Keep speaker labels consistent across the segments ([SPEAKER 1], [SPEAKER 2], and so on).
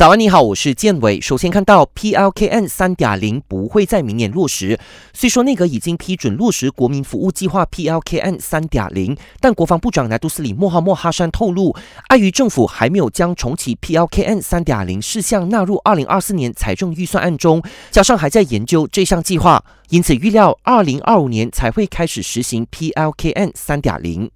[SPEAKER 1] 早安，你好，我是建伟。首先看到 PLKN 三点零不会在明年落实。虽说内阁已经批准落实国民服务计划 PLKN 三点零，但国防部长拿杜斯里莫哈莫哈山透露，碍于政府还没有将重启 PLKN 三点零事项纳入二零二四年财政预算案中，加上还在研究这项计划，因此预料二零二五年才会开始实行 PLKN 三点零。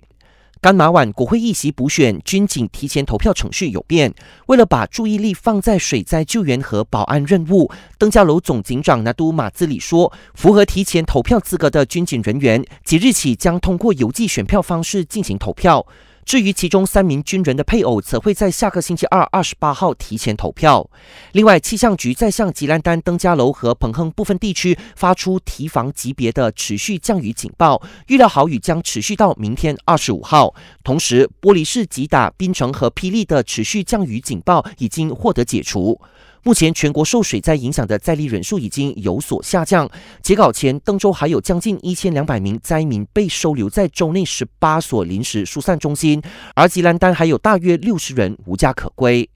[SPEAKER 1] 干马晚国会议席补选，军警提前投票程序有变。为了把注意力放在水灾救援和保安任务，登家楼总警长拿督马兹里说，符合提前投票资格的军警人员，即日起将通过邮寄选票方式进行投票。至于其中三名军人的配偶，则会在下个星期二二十八号提前投票。另外，气象局在向吉兰丹、登嘉楼和彭亨部分地区发出提防级别的持续降雨警报，预料豪雨将持续到明天二十五号。同时，玻璃市、吉打、槟城和霹雳的持续降雨警报已经获得解除。目前全国受水灾影响的灾例人数已经有所下降。截稿前，登州还有将近一千两百名灾民被收留在州内十八所临时疏散中心，而吉兰丹还有大约六十人无家可归。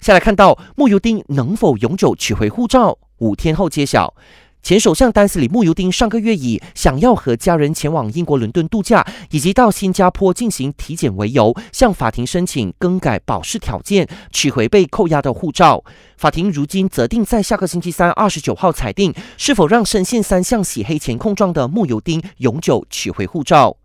[SPEAKER 1] 下来看到木尤丁能否永久取回护照，五天后揭晓。前首相丹斯里穆尤丁上个月以想要和家人前往英国伦敦度假，以及到新加坡进行体检为由，向法庭申请更改保释条件，取回被扣押的护照。法庭如今则定在下个星期三二十九号裁定，是否让深陷三项洗黑钱控状的穆尤丁永久取回护照。